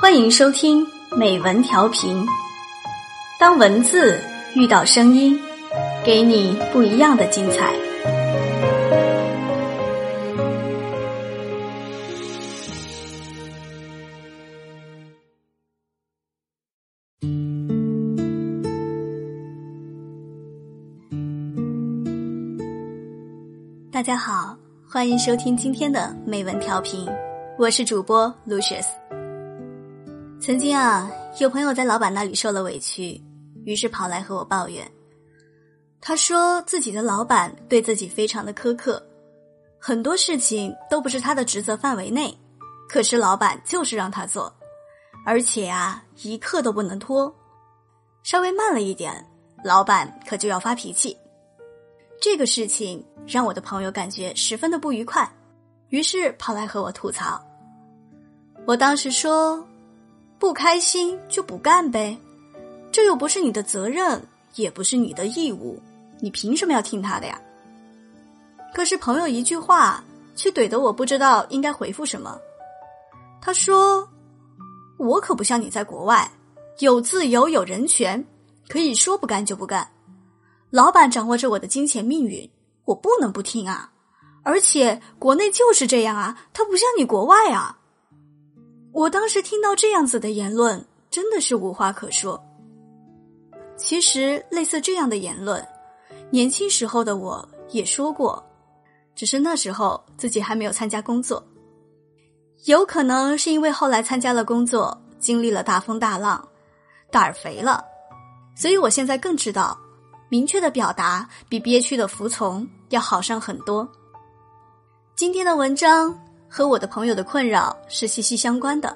欢迎收听美文调频。当文字遇到声音，给你不一样的精彩。大家好，欢迎收听今天的美文调频，我是主播 Lucius。曾经啊，有朋友在老板那里受了委屈，于是跑来和我抱怨。他说自己的老板对自己非常的苛刻，很多事情都不是他的职责范围内，可是老板就是让他做，而且啊，一刻都不能拖，稍微慢了一点，老板可就要发脾气。这个事情让我的朋友感觉十分的不愉快，于是跑来和我吐槽。我当时说。不开心就不干呗，这又不是你的责任，也不是你的义务，你凭什么要听他的呀？可是朋友一句话，却怼得我不知道应该回复什么。他说：“我可不像你在国外，有自由有人权，可以说不干就不干。老板掌握着我的金钱命运，我不能不听啊！而且国内就是这样啊，他不像你国外啊。”我当时听到这样子的言论，真的是无话可说。其实，类似这样的言论，年轻时候的我也说过，只是那时候自己还没有参加工作。有可能是因为后来参加了工作，经历了大风大浪，胆儿肥了，所以我现在更知道，明确的表达比憋屈的服从要好上很多。今天的文章。和我的朋友的困扰是息息相关的。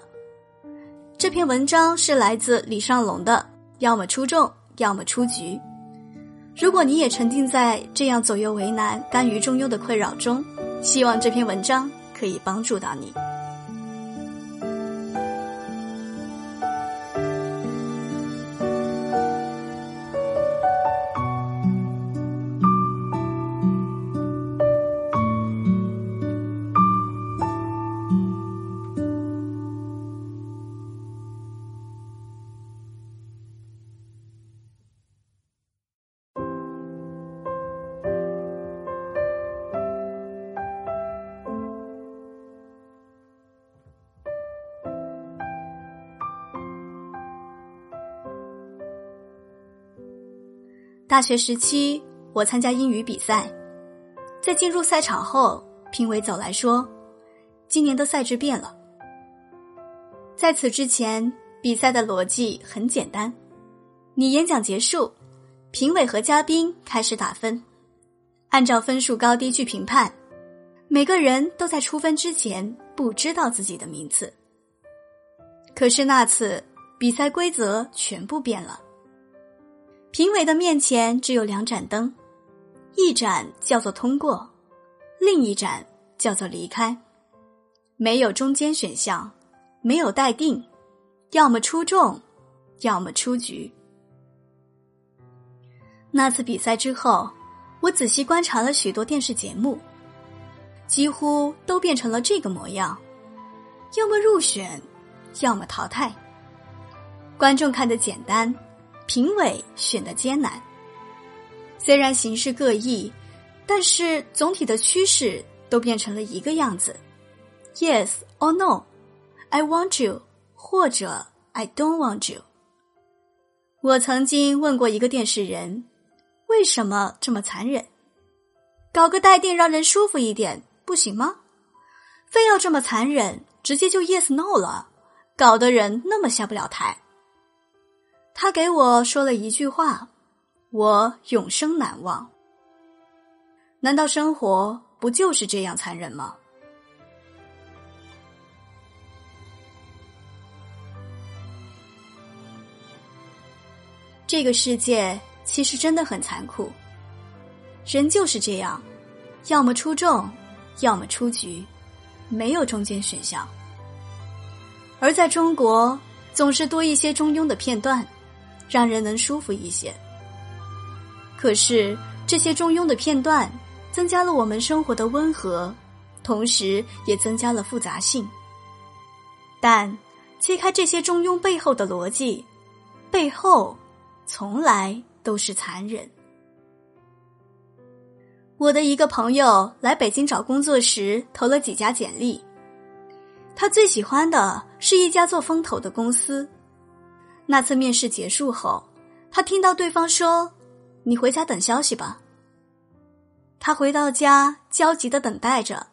这篇文章是来自李尚龙的，要么出众，要么出局。如果你也沉浸在这样左右为难、甘于中庸的困扰中，希望这篇文章可以帮助到你。大学时期，我参加英语比赛，在进入赛场后，评委走来说：“今年的赛制变了。”在此之前，比赛的逻辑很简单：你演讲结束，评委和嘉宾开始打分，按照分数高低去评判。每个人都在出分之前不知道自己的名次。可是那次比赛规则全部变了。评委的面前只有两盏灯，一盏叫做通过，另一盏叫做离开，没有中间选项，没有待定，要么出众，要么出局。那次比赛之后，我仔细观察了许多电视节目，几乎都变成了这个模样：要么入选，要么淘汰。观众看得简单。评委选的艰难，虽然形式各异，但是总体的趋势都变成了一个样子：Yes or No，I want you，或者 I don't want you。我曾经问过一个电视人，为什么这么残忍？搞个待定让人舒服一点不行吗？非要这么残忍，直接就 Yes No 了，搞得人那么下不了台。他给我说了一句话，我永生难忘。难道生活不就是这样残忍吗？这个世界其实真的很残酷，人就是这样，要么出众，要么出局，没有中间选项。而在中国，总是多一些中庸的片段。让人能舒服一些。可是这些中庸的片段，增加了我们生活的温和，同时也增加了复杂性。但揭开这些中庸背后的逻辑，背后从来都是残忍。我的一个朋友来北京找工作时，投了几家简历。他最喜欢的是一家做风投的公司。那次面试结束后，他听到对方说：“你回家等消息吧。”他回到家，焦急的等待着，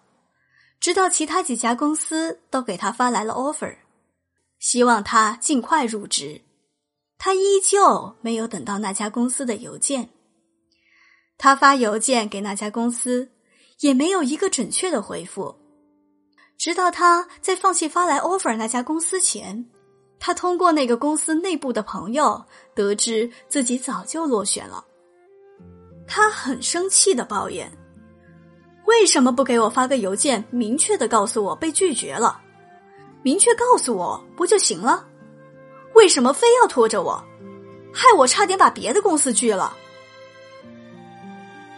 直到其他几家公司都给他发来了 offer，希望他尽快入职。他依旧没有等到那家公司的邮件。他发邮件给那家公司，也没有一个准确的回复。直到他在放弃发来 offer 那家公司前，他通过那个公司内部的朋友得知自己早就落选了。他很生气的抱怨：“为什么不给我发个邮件，明确的告诉我被拒绝了？明确告诉我不就行了？为什么非要拖着我，害我差点把别的公司拒了？”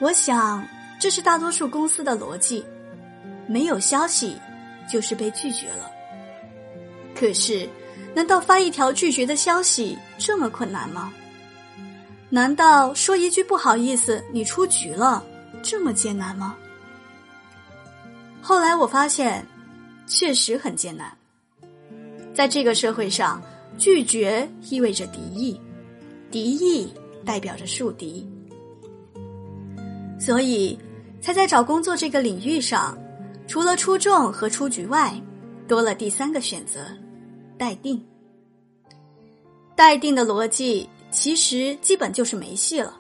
我想，这是大多数公司的逻辑：没有消息。就是被拒绝了。可是，难道发一条拒绝的消息这么困难吗？难道说一句不好意思，你出局了这么艰难吗？后来我发现，确实很艰难。在这个社会上，拒绝意味着敌意，敌意代表着树敌，所以才在找工作这个领域上。除了出众和出局外，多了第三个选择：待定。待定的逻辑其实基本就是没戏了。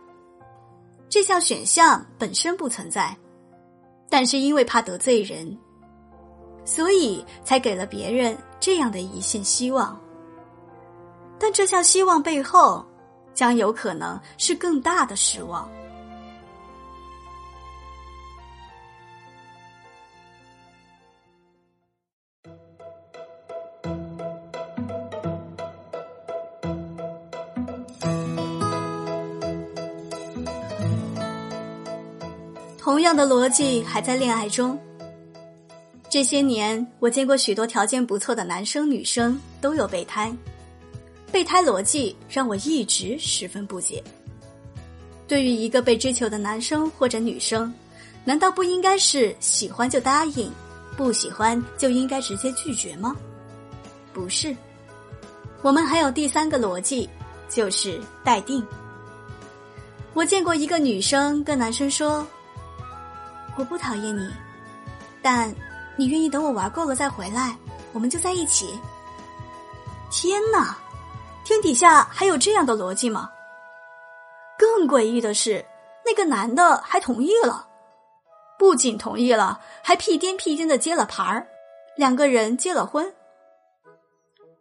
这项选项本身不存在，但是因为怕得罪人，所以才给了别人这样的一线希望。但这项希望背后，将有可能是更大的失望。同样的逻辑还在恋爱中。这些年，我见过许多条件不错的男生女生都有备胎，备胎逻辑让我一直十分不解。对于一个被追求的男生或者女生，难道不应该是喜欢就答应，不喜欢就应该直接拒绝吗？不是，我们还有第三个逻辑，就是待定。我见过一个女生跟男生说。我不讨厌你，但你愿意等我玩够了再回来，我们就在一起。天哪，天底下还有这样的逻辑吗？更诡异的是，那个男的还同意了，不仅同意了，还屁颠屁颠的接了盘儿，两个人结了婚。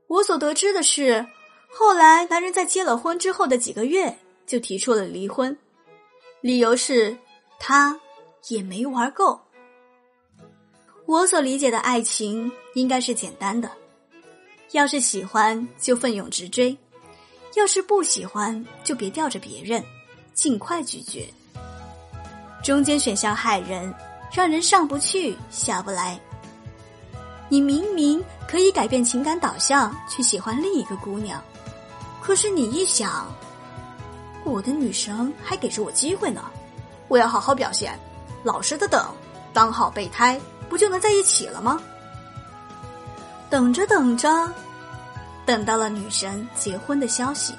我所得知的是，后来男人在结了婚之后的几个月就提出了离婚，理由是他。也没玩够。我所理解的爱情应该是简单的，要是喜欢就奋勇直追，要是不喜欢就别吊着别人，尽快拒绝。中间选项害人，让人上不去下不来。你明明可以改变情感导向去喜欢另一个姑娘，可是你一想，我的女神还给着我机会呢，我要好好表现。老实的等，当好备胎，不就能在一起了吗？等着等着，等到了女神结婚的消息。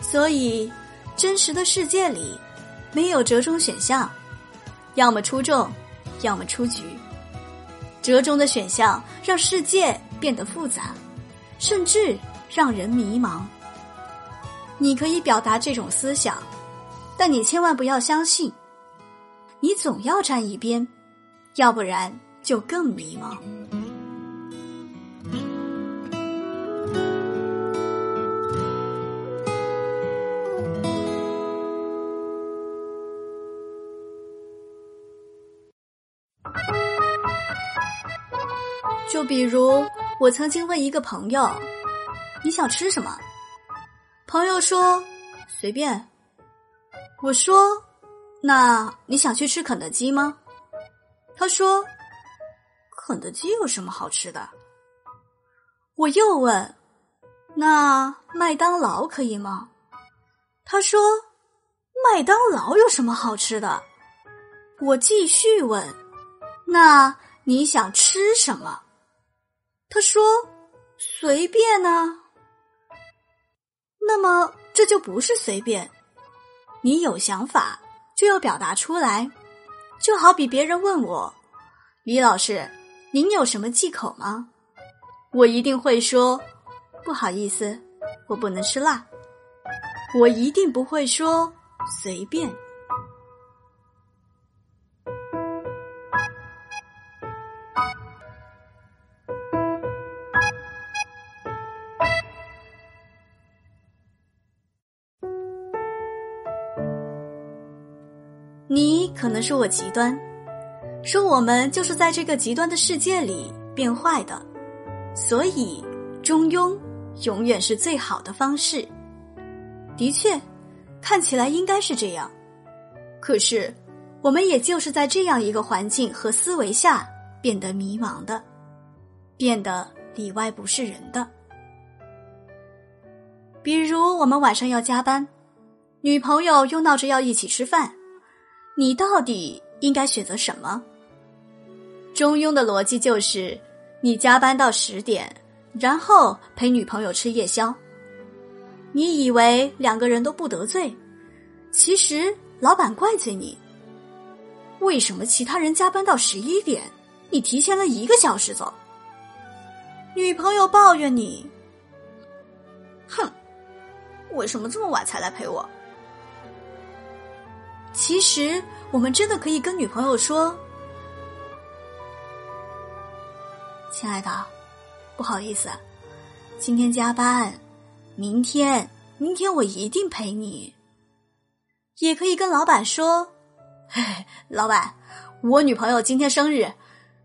所以，真实的世界里，没有折中选项，要么出众，要么出局。折中的选项让世界变得复杂，甚至让人迷茫。你可以表达这种思想，但你千万不要相信。你总要站一边，要不然就更迷茫。就比如，我曾经问一个朋友：“你想吃什么？”朋友说：“随便。”我说。那你想去吃肯德基吗？他说：“肯德基有什么好吃的？”我又问：“那麦当劳可以吗？”他说：“麦当劳有什么好吃的？”我继续问：“那你想吃什么？”他说：“随便呢。”那么这就不是随便，你有想法就要表达出来，就好比别人问我：“李老师，您有什么忌口吗？”我一定会说：“不好意思，我不能吃辣。”我一定不会说随便。你可能说我极端，说我们就是在这个极端的世界里变坏的，所以中庸永远是最好的方式。的确，看起来应该是这样。可是，我们也就是在这样一个环境和思维下变得迷茫的，变得里外不是人的。比如，我们晚上要加班，女朋友又闹着要一起吃饭，你到底应该选择什么？中庸的逻辑就是，你加班到十点，然后陪女朋友吃夜宵。你以为两个人都不得罪，其实老板怪罪你。为什么其他人加班到十一点，你提前了一个小时走？女朋友抱怨你，哼，为什么这么晚才来陪我？其实我们真的可以跟女朋友说：“亲爱的，不好意思，今天加班。”明天，明天我一定陪你。也可以跟老板说：“嘿嘿，老板，我女朋友今天生日，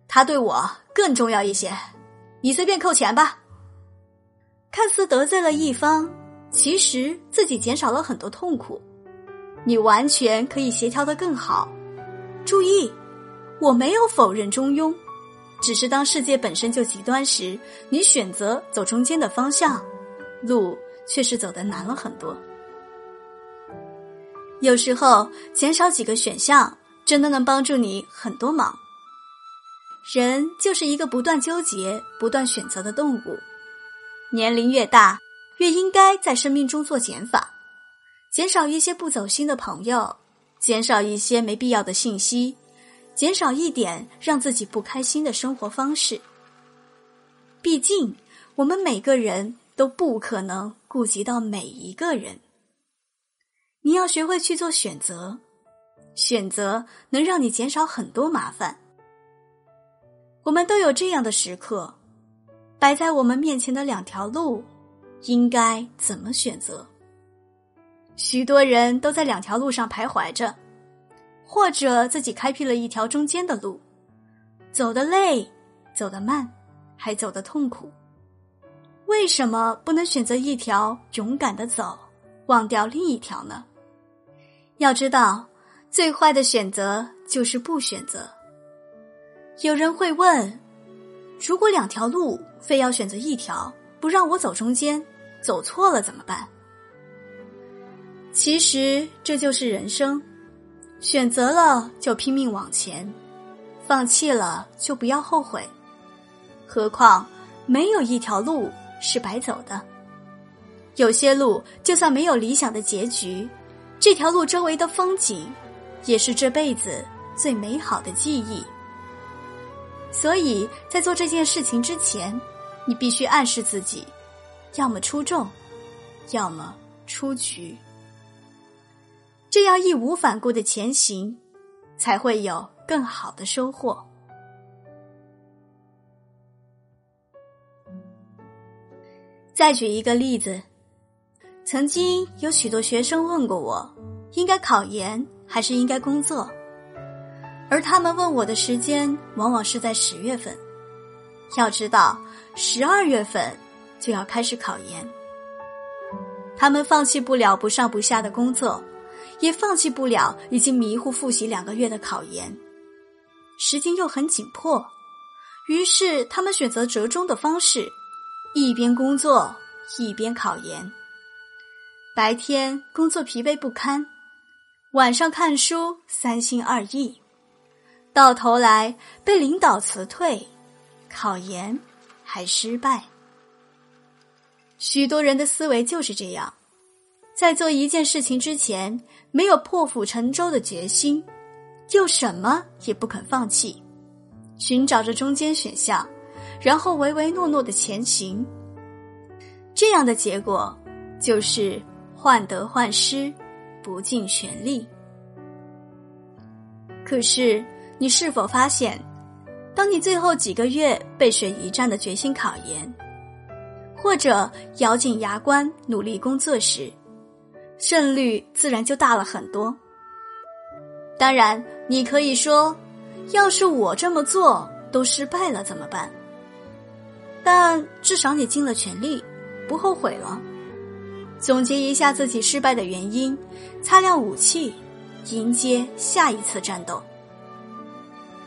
她对我更重要一些，你随便扣钱吧。”看似得罪了一方，其实自己减少了很多痛苦。你完全可以协调的更好。注意，我没有否认中庸，只是当世界本身就极端时，你选择走中间的方向。路却是走的难了很多。有时候减少几个选项，真的能帮助你很多忙。人就是一个不断纠结、不断选择的动物。年龄越大，越应该在生命中做减法，减少一些不走心的朋友，减少一些没必要的信息，减少一点让自己不开心的生活方式。毕竟，我们每个人。都不可能顾及到每一个人。你要学会去做选择，选择能让你减少很多麻烦。我们都有这样的时刻，摆在我们面前的两条路，应该怎么选择？许多人都在两条路上徘徊着，或者自己开辟了一条中间的路，走得累，走得慢，还走得痛苦。为什么不能选择一条勇敢的走，忘掉另一条呢？要知道，最坏的选择就是不选择。有人会问：如果两条路非要选择一条，不让我走中间，走错了怎么办？其实这就是人生，选择了就拼命往前，放弃了就不要后悔。何况没有一条路。是白走的。有些路，就算没有理想的结局，这条路周围的风景，也是这辈子最美好的记忆。所以在做这件事情之前，你必须暗示自己，要么出众，要么出局。这样义无反顾的前行，才会有更好的收获。再举一个例子，曾经有许多学生问过我，应该考研还是应该工作？而他们问我的时间往往是在十月份。要知道，十二月份就要开始考研。他们放弃不了不上不下的工作，也放弃不了已经迷糊复习两个月的考研，时间又很紧迫，于是他们选择折中的方式。一边工作一边考研。白天工作疲惫不堪，晚上看书三心二意，到头来被领导辞退，考研还失败。许多人的思维就是这样，在做一件事情之前，没有破釜沉舟的决心，又什么也不肯放弃，寻找着中间选项，然后唯唯诺诺的前行。这样的结果就是患得患失，不尽全力。可是，你是否发现，当你最后几个月背水一战的决心考研？或者咬紧牙关努力工作时，胜率自然就大了很多。当然，你可以说，要是我这么做都失败了怎么办？但至少你尽了全力，不后悔了。总结一下自己失败的原因，擦亮武器，迎接下一次战斗。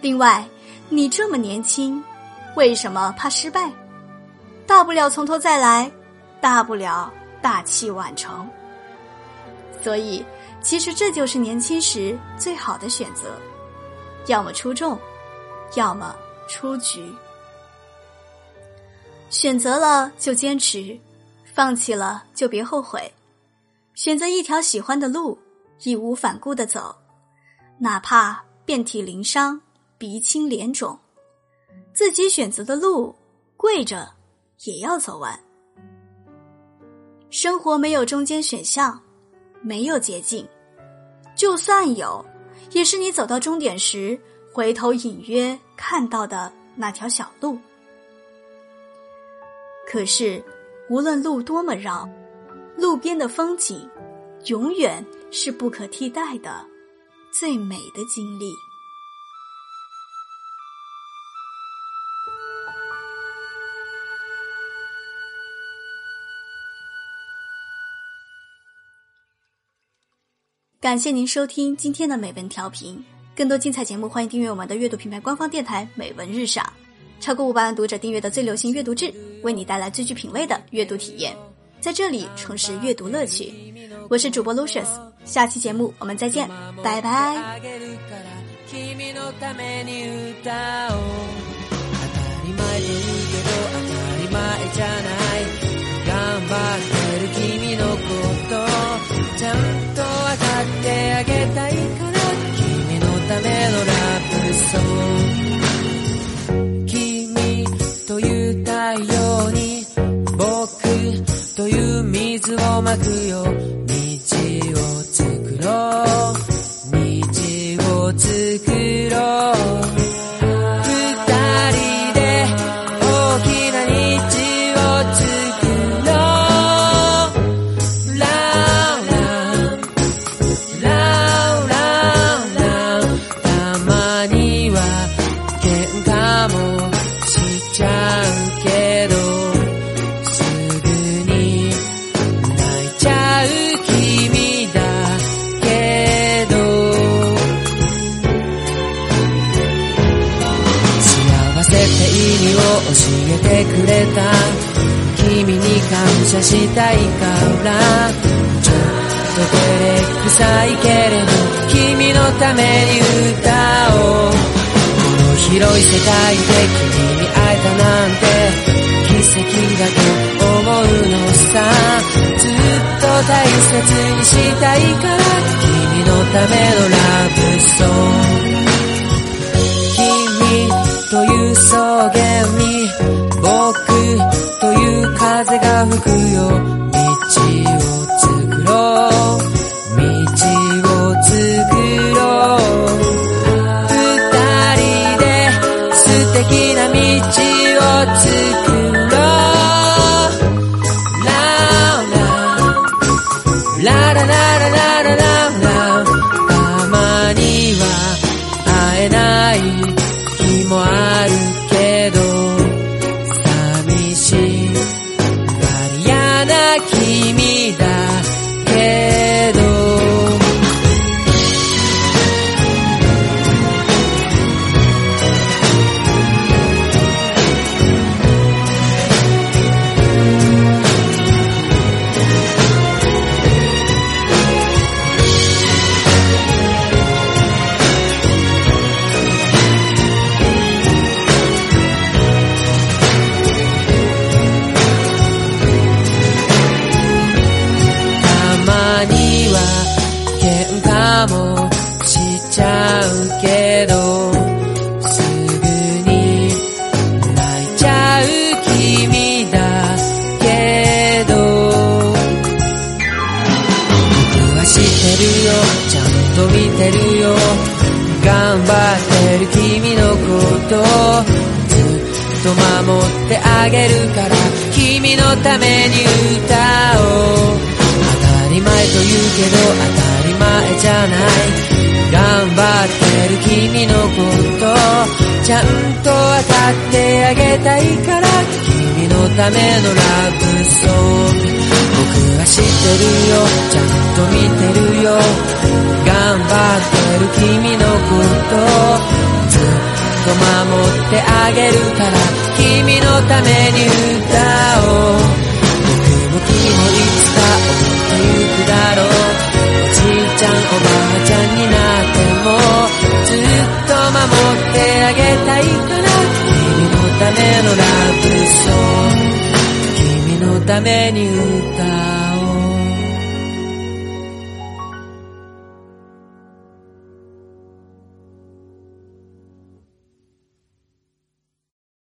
另外，你这么年轻，为什么怕失败？大不了从头再来，大不了大器晚成。所以，其实这就是年轻时最好的选择：要么出众，要么出局。选择了就坚持，放弃了就别后悔。选择一条喜欢的路，义无反顾的走，哪怕遍体鳞伤、鼻青脸肿，自己选择的路，跪着。也要走完。生活没有中间选项，没有捷径，就算有，也是你走到终点时回头隐约看到的那条小路。可是，无论路多么绕，路边的风景，永远是不可替代的最美的经历。感谢您收听今天的美文调频，更多精彩节目欢迎订阅我们的阅读品牌官方电台《美文日赏》，超过五百万读者订阅的最流行阅读志，为你带来最具品味的阅读体验，在这里重拾阅读乐趣。我是主播 Lucius，下期节目我们再见，拜拜。をまくよ。道を作ろう。道を作ろう。くれた。君に感謝したいから。ちょっと照れくさいけれど君のために歌おう。この広い世界で君に会えたなんて奇跡だと思うのさ。ずっと大切にしたいから君のためのラブソング。という草原に僕という風が吹くよ道をっと守ってあげるから君のために歌おう当たり前と言うけど当たり前じゃない頑張ってる君のことちゃんと当たってあげたいから君のためのラブソング僕は知ってるよちゃんと見てるよ頑張ってる君のことずっと守ってあげるからに歌おう。僕も君もいつか思ってゆくだろう。おじいちゃんおばあちゃんになってもずっと守ってあげたいから君のためのラブソング君のために歌おう。